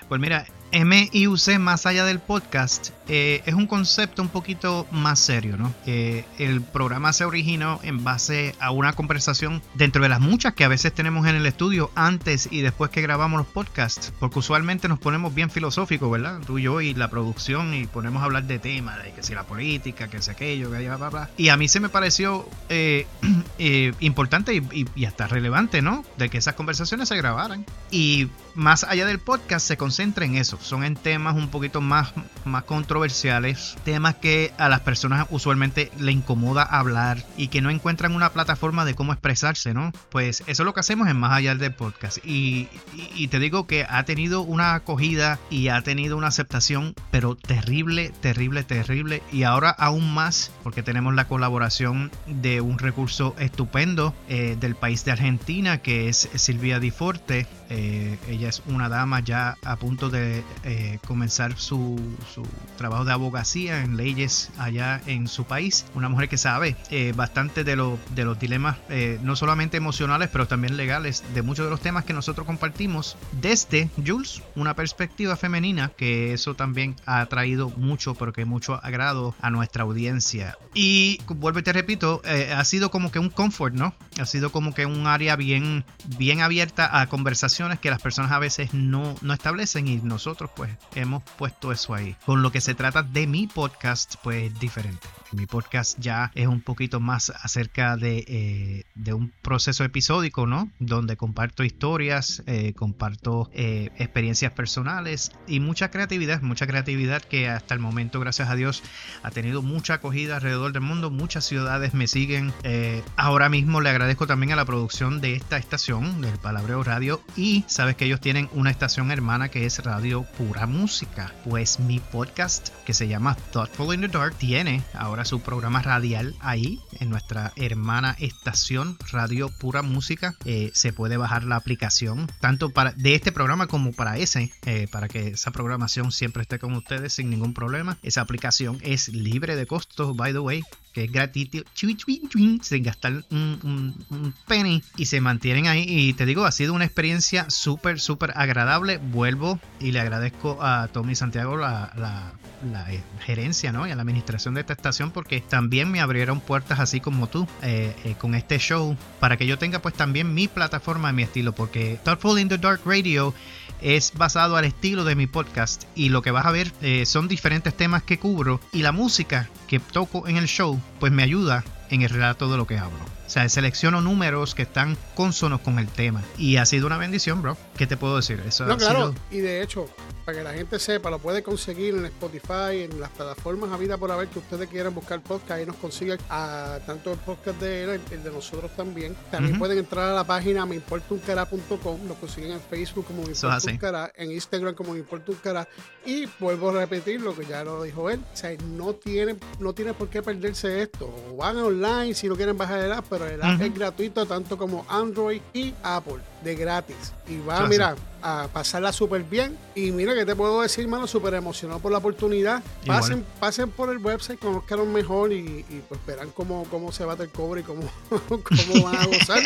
Pues mira, MIUC más allá del podcast eh, es un concepto un poquito más serio, ¿no? Eh, el programa se originó en base a una conversación dentro de las muchas que a veces tenemos en el estudio antes y después que grabamos los podcasts, porque usualmente nos ponemos bien filosóficos, ¿verdad? Tú y yo y la producción y ponemos a hablar de temas, de que si la política, que si aquello, que bla, bla, bla. Y a mí se me pareció eh, importante y, y- y hasta relevante, ¿no? De que esas conversaciones se grabaran. Y más allá del podcast se concentra en eso. Son en temas un poquito más, más controversiales, temas que a las personas usualmente le incomoda hablar y que no encuentran una plataforma de cómo expresarse, ¿no? Pues eso es lo que hacemos en más allá del podcast. Y, y- y te digo que ha tenido una acogida y ha tenido una aceptación, pero terrible, terrible, terrible. Y ahora aún más, porque tenemos la colaboración de un recurso estupendo eh, del país de Argentina, que es Silvia Di Forte. Eh, ella es una dama ya a punto de eh, comenzar su, su trabajo de abogacía en leyes allá en su país. Una mujer que sabe eh, bastante de, lo- de los dilemas, eh, no solamente emocionales, pero también legales, de muchos de los temas que nosotros compartimos desde Jules, una perspectiva femenina, que eso también ha traído mucho, pero que mucho agrado a nuestra audiencia. Y vuelvo y te repito, eh, ha sido como que un comfort, ¿no? Ha sido como que un área bien, bien abierta a conversaciones que las personas a veces no, no establecen y nosotros pues hemos puesto eso ahí. Con lo que se trata de mi podcast, pues es diferente. Mi podcast ya es un poquito más acerca de, eh, de un proceso episódico, ¿no? Donde comparto historias, eh, comparto eh, experiencias personales y mucha creatividad, mucha creatividad que hasta el momento, gracias a Dios, ha tenido mucha acogida alrededor del mundo. Muchas ciudades me siguen. Eh, ahora mismo le agradezco también a la producción de esta estación, del Palabreo Radio. Y sabes que ellos tienen una estación hermana que es Radio Pura Música. Pues mi podcast, que se llama Thoughtful in the Dark, tiene ahora su programa radial ahí, en nuestra hermana estación Radio Pura Música. Eh, se puede bajar la aplicación, tanto para de este programa como para ese, eh, para que esa programación siempre esté con ustedes sin ningún problema. Esa aplicación es libre de costos, by the way que es gratuito, chui, chui, sin gastar un, penny y se mantienen ahí. Y te digo, ha sido una experiencia súper, súper agradable. Vuelvo y le agradezco a Tommy Santiago la, la- eh, gerencia ¿no? y a la administración de esta estación porque también me abrieron puertas así como tú eh, eh, con este show para que yo tenga pues también mi plataforma, mi estilo, porque Thoughtful in the Dark Radio es basado al estilo de mi podcast y lo que vas a ver son diferentes temas que cubro y la música que toco en el show pues me ayuda en el relato de lo que hablo. O sea, selecciono números que están consonos con el tema y ha sido una bendición, bro. ¿Qué te puedo decir? Eso No, claro, sido- y de hecho, para que la gente sepa, lo puede conseguir en Spotify, en las plataformas a vida por haber que ustedes quieran buscar podcast, ahí nos consiguen a tanto el podcast de él, el de nosotros también. También pueden entrar a la página meimportuncara.com, lo consiguen en Facebook como Me Importa un en Instagram como Me Importa un Cara, y vuelvo a repetir lo que ya lo dijo él, o sea, no tienen, no tienen por qué perderse esto, o van online si no quieren bajar el app, pero el app es gratuito tanto como Android y Apple, de gratis. Y va, es mira, a pasarla súper bien. Y mira, que te puedo decir, mano? Súper emocionado por la oportunidad. Igual. Pasen, pasen por el website, conozcan mejor y, y, pues verán cómo, cómo se bate el cobre y cómo, cómo van a gozar.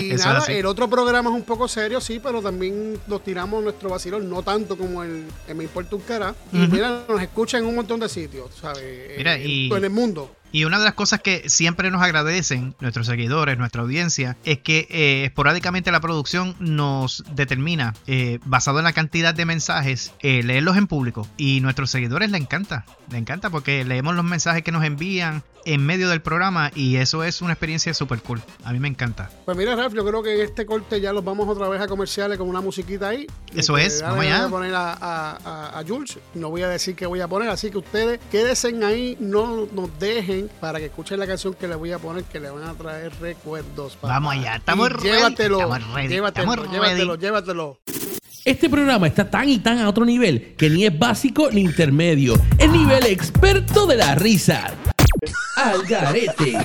Y Eso nada, el otro programa es un poco serio, sí, pero también nos tiramos nuestro vacilón, no tanto como el, el Me Importa un Cara. Y mira, nos escuchan en un montón de sitios, ¿sabes? Mira, en, y- en el mundo. Y una de las cosas que siempre nos agradecen nuestros seguidores, nuestra audiencia, es que eh, esporádicamente la producción nos determina, eh, basado en la cantidad de mensajes, eh, leerlos en público. Y nuestros seguidores le encanta, le encanta porque leemos los mensajes que nos envían en medio del programa y eso es una experiencia súper cool. A mí me encanta. Pues mira, Ralph, yo creo que este corte ya los vamos otra vez a comerciales con una musiquita ahí. Eso Que es, vamos allá. Voy a poner a, a- a- Jules. No voy a decir qué voy a poner, así que ustedes quédense ahí, no nos dejen para que escuchen la canción que les voy a poner, que le van a traer recuerdos. papá. Vamos allá, estamos Y ready, Llévatelo, estamos ready, llévatelo, estamos llévatelo, ready. llévatelo. Este programa está tan y tan a otro nivel que ni es básico ni intermedio. Es nivel experto de la risa. Al garete.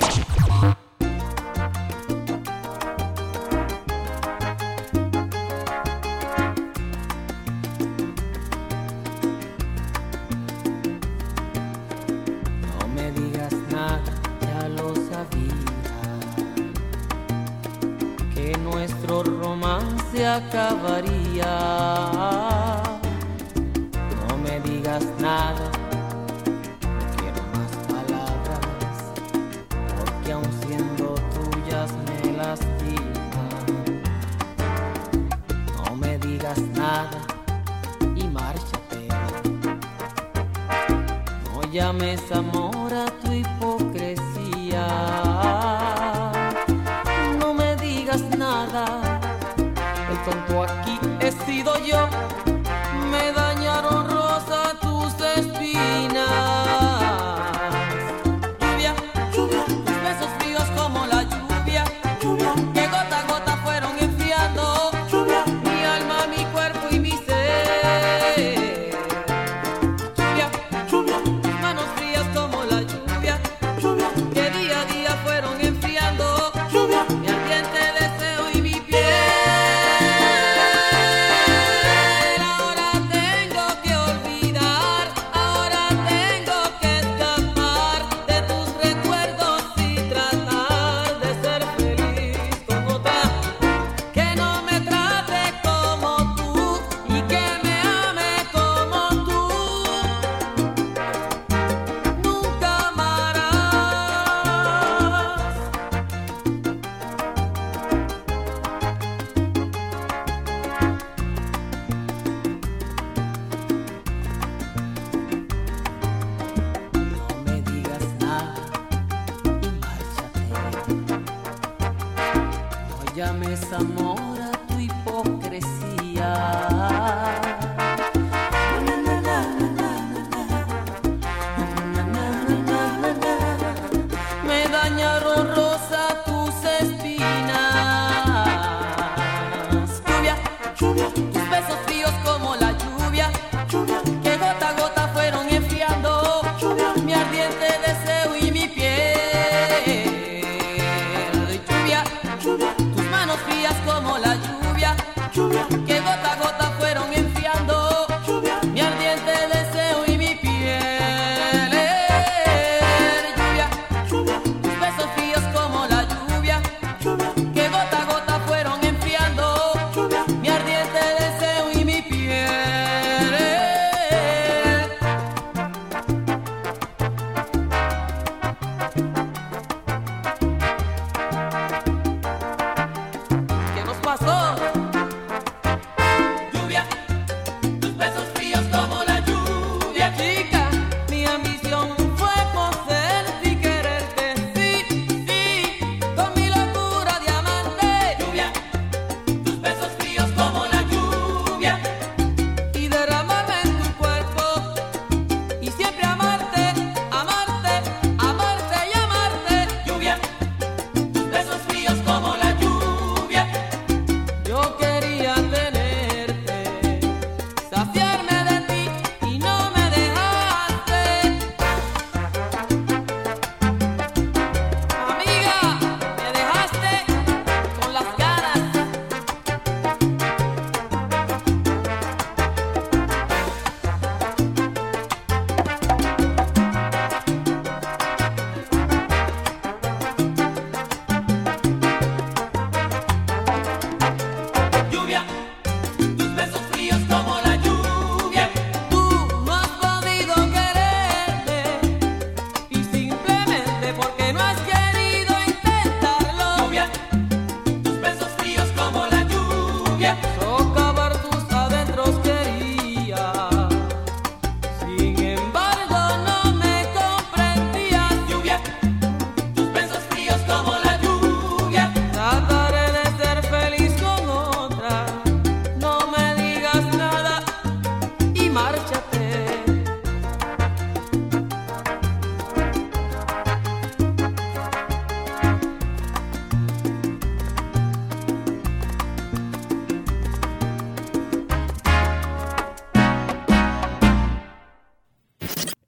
Acabaría. No me digas nada, no quiero más palabras. Porque aun siendo tuyas me lastiman. No me digas nada y márchate. No llames amor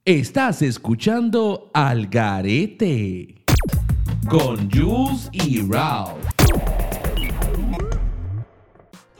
Estás escuchando Al Garete con Jules y Ralph.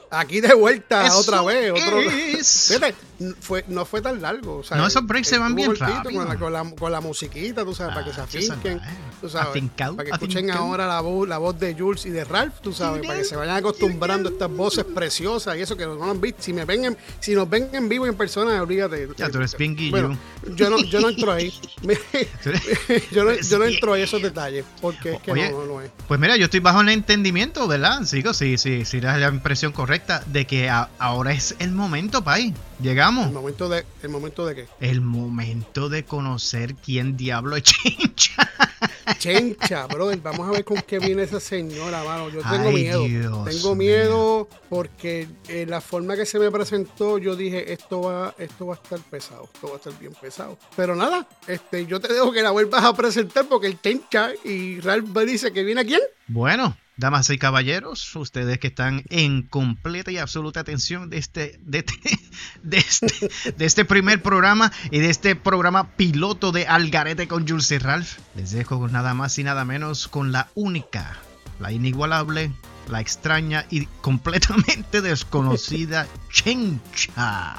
Aquí de vuelta Eso otra vez. Otro... es. Fíjate, n- fue, no fue tan largo. o sea, No, esos breaks se van bien cortito rápido. Con la, con, la, con la musiquita, tú sabes, para que se Ah, afinquen. Tú sabes, para que escuchen ahora la voz, la voz de Jules y de Ralph, tú sabes, para que se vayan acostumbrando a estas voces preciosas y eso que no lo han visto. Si, me ven en- si nos ven en vivo y en persona, olvídate. Ya, tú eres bien guillo. Bueno, yo no, yo no entro ahí. Yo, no, yo no entro ahí esos detalles, porque es que Oye, no, no es. Pues mira, yo estoy bajo el entendimiento, ¿verdad? Sigo, sí, sí, sí, da la impresión correcta de que a- ahora es el momento, Pai. Llegamos. El momento de, el momento de qué? El momento de conocer quién diablo es Chincha. Chencha, brother, vamos a ver con qué viene esa señora, mano. Yo tengo Ay, miedo. Dios tengo miedo porque eh, la forma que se me presentó, yo dije, esto va, esto va a estar pesado, esto va a estar bien pesado. Pero nada, este, yo te dejo que la vuelvas a presentar porque el Chencha y Ralph dice que viene a quién. Bueno, damas y caballeros, ustedes que están en completa y absoluta atención de este, de este, de este, de este primer programa y de este programa piloto de Algarete con Jules y Ralph, les dejo con nada más y nada menos con la única, la inigualable, la extraña y completamente desconocida Chencha.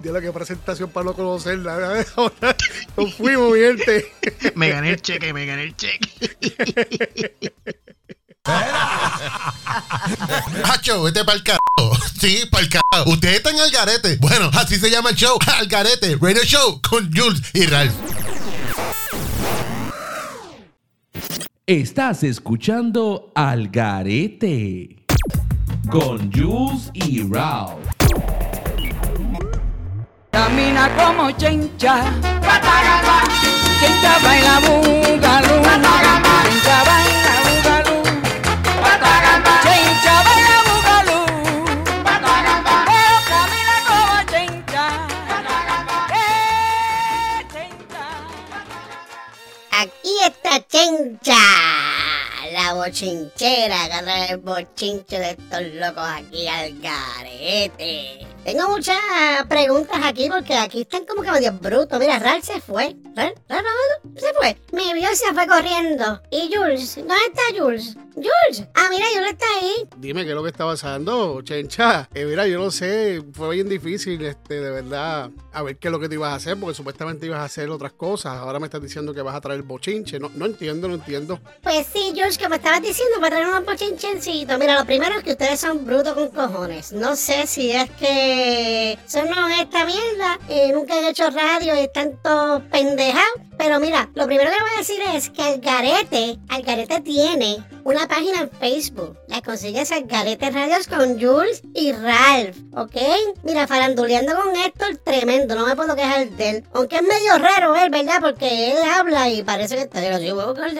Dio la que presentación para no conocerla. Ahora nos fuimos, mi gente. Me gané el cheque, me gané el cheque. Hacho, vete pa'l carajo. Sí, pa'l carajo. Ustedes están al garete. Bueno, así se llama el show. Al garete. Radio Show con Jules y Ralph. Estás escuchando Al Garete con Jules y Ralph. Camina como chencha. Chencha baila bugalú. Chencha baila Aquí está Chencha, la bochinchera trae el bochinche de estos locos aquí al garete. Tengo muchas preguntas aquí porque aquí están como que medio brutos. Mira, Ralph se fue. Ralph, Ralph, Ralph se fue. Me vio se fue corriendo. ¿Y Jules? ¿Dónde está Jules? Jules. Ah, mira, Jules está ahí. Dime qué es lo que está pasando, Chencha. Eh, mira, yo no sé, fue bien difícil, este, de verdad, a ver qué es lo que te ibas a hacer, porque supuestamente ibas a hacer otras cosas. Ahora me estás diciendo que vas a traer bochinche. No, no entiendo, no entiendo. Pues sí, Jules, como estabas diciendo, para traer unos bochinchencitos. Mira, lo primero es que ustedes son brutos con cojones. No sé si es que son esta mierda, eh, nunca han hecho radio y están todos pendejados. Pero mira, lo primero que voy a decir es que Algarete, Algarete tiene una página en Facebook. La consigues Algarete Radios con Jules y Ralph, ¿ok? Mira, faranduleando con Héctor, tremendo, no me puedo quejar de él. Aunque es medio raro él, ¿verdad? Porque él habla y parece que está de locutor.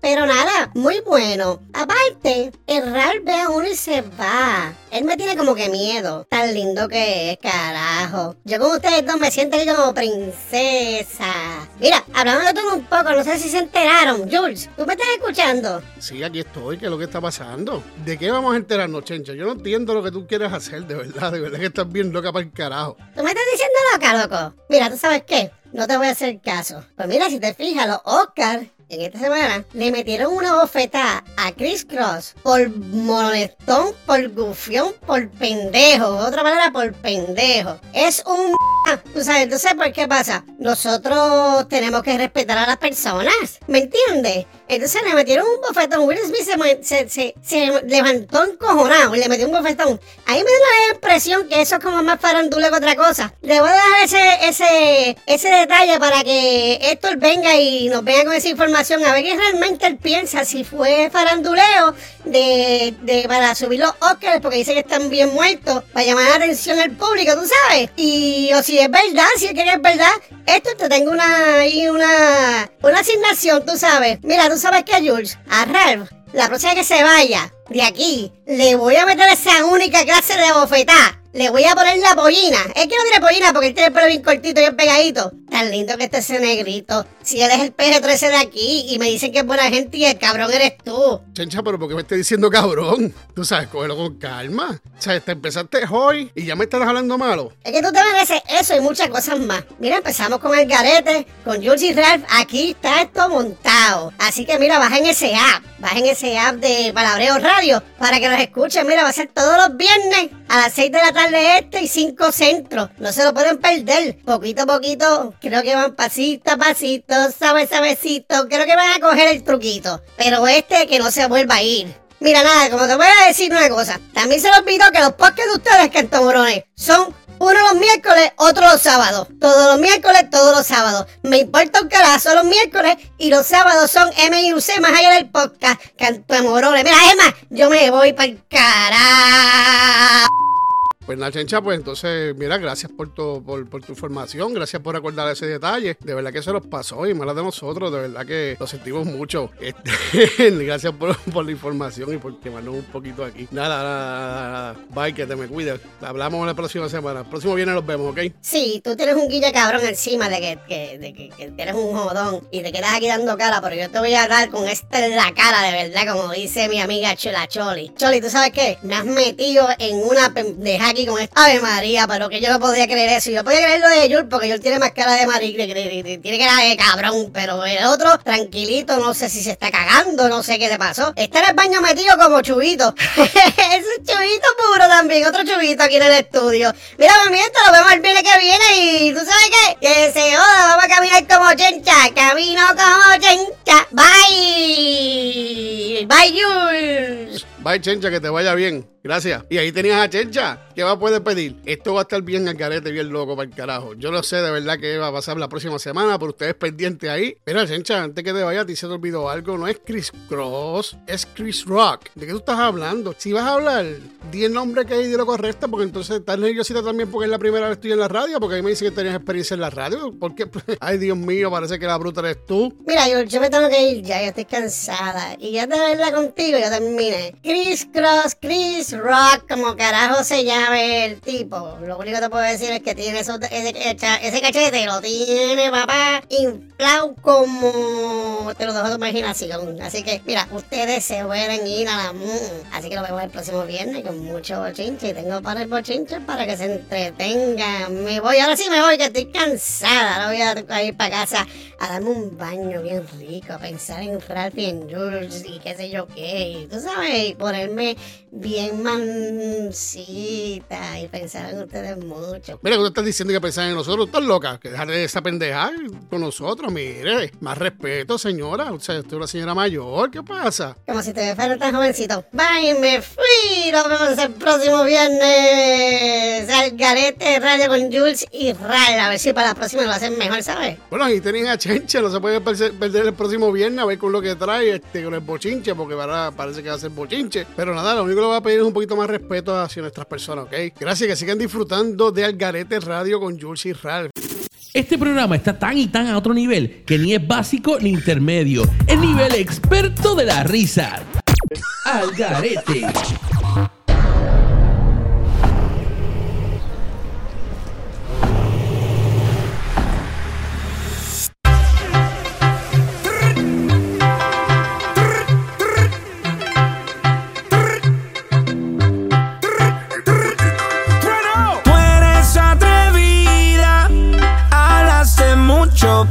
Pero nada, muy bueno. Aparte, el Ralph ve a uno y se va. Él me tiene como que miedo. Tan lindo que es, carajo. Yo con ustedes dos me siento aquí como princesa. Mira, hablando de todo un poco, no sé si se enteraron. Jules, ¿tú me estás escuchando? Sí, aquí estoy, ¿qué es lo que está pasando? ¿De qué vamos a enterarnos, Chencha? Yo no entiendo lo que tú quieres hacer, de verdad, de verdad que estás bien loca para el carajo. ¿Tú me estás diciendo loca, loco? Mira, ¿tú sabes qué? No te voy a hacer caso. Pues mira, si te fijas, los Oscars en esta semana le metieron una bofetada a Chris Cross por molestón, por gufión, por pendejo. Otra palabra, por pendejo. Es un... Tú sabes, entonces, ¿por qué pasa? Nosotros tenemos que respetar a las personas. ¿Me entiendes? Entonces le metieron un bofetón. Will Smith se, se, se- levantó encojonado y le metió un bofetón. Ahí me da la impresión que eso es como más farandula que otra cosa. Le voy a dejar ese, ese, ese detalle para que Héctor venga y nos venga con esa información. A ver qué realmente él piensa. Si fue faranduleo de, de, para subir los Oscars porque dice que están bien muertos. Para llamar la atención al público, tú sabes. Y o si es verdad, si es que es verdad. Héctor, te tengo una, ahí una, una asignación, tú sabes. Mira, tú sabes que Jules, a Ralph, la próxima que se vaya de aquí, le voy a meter esa única clase de bofetada. Le voy a poner la pollina. Es que no tiene pollina porque él tiene el pelo bien cortito y bien pegadito. Tan lindo que esté ese negrito. Si él es el PG-13 de aquí y me dicen que es buena gente y el cabrón eres tú. Chencha, pero ¿por qué me estás diciendo cabrón? Tú sabes, cógelo con calma. O sea, te empezaste hoy y ya me estás hablando malo. Es que tú te mereces eso y muchas cosas más. Mira, empezamos con el garete, con y Ralph. Aquí está esto montado. Así que mira, bajen ese app. Bajen ese app de Palabreo Radio para que nos escuchen. Mira, va a ser todos los viernes a las 6 de la tarde este y 5 centros. No se lo pueden perder. Poquito a poquito, creo que van pasito a pasito, sabe, sabecito. Creo que van a coger el truquito. Pero este que no se vuelva a ir. Mira, nada, como te voy a decir una cosa. También se los olvidó que los podcasts de ustedes, cantomorones, son uno los miércoles, otro los sábados. Todos los miércoles, todos los sábados. Me importa un carajo, los miércoles y los sábados son M y UC más allá del podcast. Cantomorones. Mira, Emma, yo me voy para el carajo. Pues nada, Chencha, pues entonces, mira, gracias por tu, por, tu información, gracias por recordar ese detalle. De verdad que se nos pasó y mala de nosotros, de verdad que lo sentimos mucho. Este, gracias por, la información y por quemarnos un poquito aquí. Nada, nada, nada. Bye, que te me cuides. Hablamos la próxima semana. El próximo viernes nos vemos, ¿ok? Sí, tú tienes un guilla cabrón encima de que, que- que, que un jodón y te quedas aquí dando cara, pero yo te voy a dar con esta en la cara, de verdad, como dice mi amiga Chula Choli. Choli, ¿tú sabes qué? Me has metido en una pendeja aquí con esta Ave María, pero que yo no podía creer eso. Yo podía creer lo de Yul porque Yul tiene más cara de marica, tiene cara de cabrón, pero el otro, tranquilito, no sé si se está cagando, no sé qué le pasó. Está en el baño metido como chubito. es un chubito puro también, otro chubito aquí en el estudio. Mira, movimiento, lo vemos el viernes que viene y tú sabes qué, que se joda, vamos a caminar como chencha, camino como chencha. Bye. Bye, Jules. Bye, Chencha, que te vaya bien. Gracias. Y ahí tenías a Chencha. ¿Qué va a poder pedir? Esto va a estar bien al carete, bien loco para el carajo. Yo no sé de verdad qué va a pasar la próxima semana, pero ustedes pendientes ahí. Mira, Chencha, antes que te vaya, a ti se te olvidó algo. No es Chris Cross, es Chris Rock. ¿De qué tú estás hablando? Si vas a hablar, di el nombre que hay de lo correcto, porque entonces estás nerviosita también porque es la primera vez que estoy en la radio, porque ahí me dice que tenías experiencia en la radio. Porque, ay, Dios mío, parece que la bruta eres tú. Mira, yo, me tengo que ir ya, yo estoy cansada. Y ya de verla contigo, ya terminé. Chris Cross, Chris Rock, como carajo se llame el tipo. Lo único que te puedo decir es que tiene esos- ese, ese cachete, lo tiene, papá, inflado como te lo dejo tu imaginación. Así que, mira, ustedes se pueden ir a la moon. Así que lo vemos el próximo viernes con mucho bochinche. Y tengo para el bochinche para que se entretengan. Me voy, ahora sí me voy, que estoy cansada. Ahora voy a, ir para casa a darme un baño bien rico, a pensar en Ralph y en Jules y qué sé yo qué. Tú sabes, ponerme bien mansita y pensar en ustedes mucho. Mira, que tú estás diciendo que pensás en nosotros, estás loca, que dejar de esa pendeja con nosotros, mire, más respeto, señora, o sea, usted es una señora mayor, ¿qué pasa? Como si te fuera tan jovencito. Bye, me fui. Nos vemos el próximo viernes. Al garete radio con Jules y Ray. A ver si para la próxima lo hacen mejor, ¿sabes? Bueno, ahí tenéis a Chencha, no se puede perder el próximo viernes a ver con lo que trae, este, con el bochinche, porque ahora parece que va a ser bochinche. Pero nada, lo único que le voy a pedir es un poquito más respeto hacia nuestras personas, ¿ok? Gracias, que sigan disfrutando de Algarete Radio con Jules y Ralph. Este programa está tan y tan a otro nivel que ni es básico ni intermedio. Es nivel experto de la risa. Al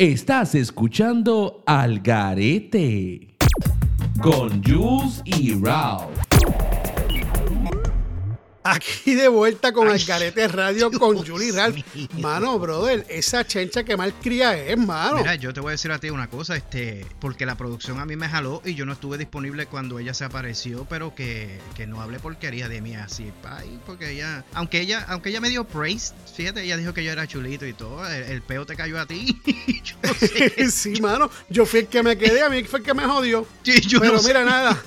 Estás escuchando Al Garete con Jules y Ralph. Aquí de vuelta con el Garete Radio con Julie Ralph. Mano, brother, esa chencha que mal cría es, mano. Mira, yo te voy a decir a ti una cosa, este, porque la producción a mí me jaló y yo no estuve disponible cuando ella se apareció, pero que, que no hable porquería de mí así, pay, porque ella, aunque ella, aunque ella me dio praise, fíjate, ella dijo que yo era chulito y todo, el, el peo te cayó a ti. yo no sé. sí, mano. Yo fui el que me quedé, a mí fue el que me jodió. Sí, yo Pero no sé. mira, nada.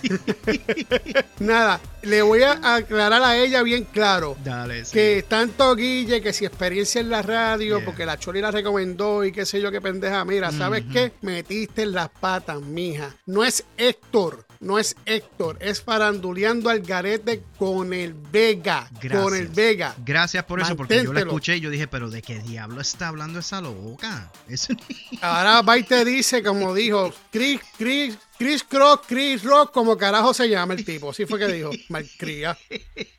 nada. Le voy a aclarar a ella bien claro. Dale, sí. Que tanto Guille, que si experiencia en la radio, Yeah. porque la Choli la recomendó y qué sé yo qué pendeja. Mira, ¿sabes qué? Metiste en las patas, mija. No es Héctor, no es Héctor, es faranduleando al garete con el Vega. Gracias. Con el Vega. Gracias por eso, porque yo la Manténtelo. escuché y yo dije, pero ¿de qué diablo está hablando esa loca? Eso Ahora va y te dice, como dijo, Chris, Chris, Chris Cross, Chris Rock, como carajo se llama el tipo. Así fue que dijo, malcría.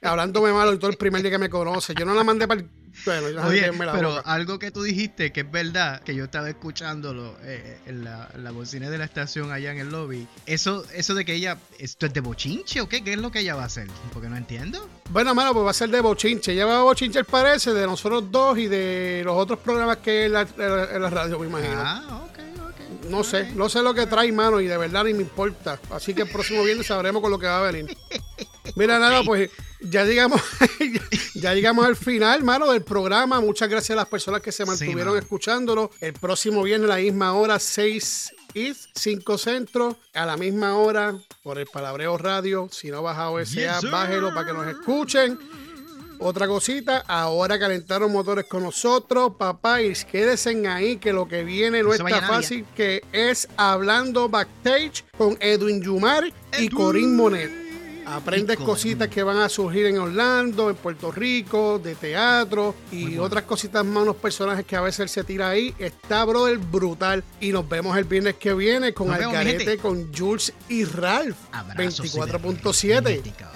Hablándome malo todo el primer día que me conoce. Yo no la mandé para el. Bueno, Oye, me la pero boca. algo que tú dijiste que es verdad, que yo estaba escuchándolo eh, en, la, en la bocina de la estación allá en el lobby. Eso, eso de que ella, ¿esto es de bochinche o qué? ¿Qué es lo que ella va a hacer? Porque no entiendo. Bueno, mano, pues va a ser de bochinche. Lleva bochinche, parece, de nosotros dos y de los otros programas que en la, en la- radio, me imagino. Ah, ok, ok. No sé, no sé lo que trae, mano, y de verdad ni me importa. Así que el próximo viernes sabremos con lo que va a venir. Mira, nada, pues ya llegamos, ya llegamos al final, mano, del programa. Muchas gracias a las personas que se mantuvieron mano. escuchándolo. El próximo viernes, a la misma hora, 6 East, 5 Centro, a la misma hora, por el Palabreo Radio. Si no baja OSA, Yes, bájelo para que nos escuchen. Otra cosita, ahora calentaron motores con nosotros, papá, y quédense ahí que lo que viene no está fácil, que es hablando backstage con Edwin Yumar y Edwin. Corín Monet. Aprendes cositas que van a surgir en Orlando, en Puerto Rico, de teatro y otras cositas más, unos personajes que a veces él se tira ahí. Está, brother, brutal. Y nos vemos el viernes que viene con Nos Algarete, con Jules y Ralph. Abrazos 24.7. cibernéticos.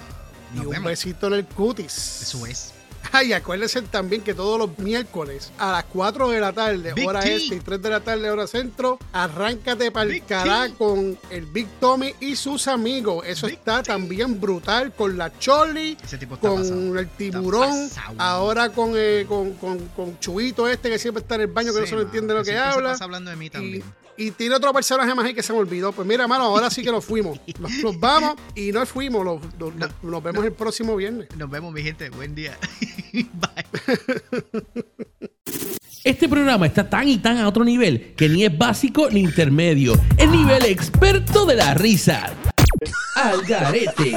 Y un vemos. besito en el cutis. Eso es. Ay, acuérdense también que todos los miércoles a las 4 de la tarde, Big hora T. este y 3 de la tarde, hora centro, arráncate para el cará con el Big Tommy y sus amigos. Eso Big está T. también brutal con la Choli, con pasado. el tiburón, ahora con, eh, con, con, con Chubito este que siempre está en el baño que no se lo entiende lo que habla. hablando de mí también. Y tiene otro personaje más ahí que se me olvidó. Pues mira, hermano, ahora sí que nos fuimos. Nos, nos vamos y no fuimos. No. nos- nos vemos el próximo viernes. Nos vemos, mi gente. Buen día. Bye. Este programa está tan y tan a otro nivel que ni es básico ni intermedio. Es nivel experto de la risa. Al garete.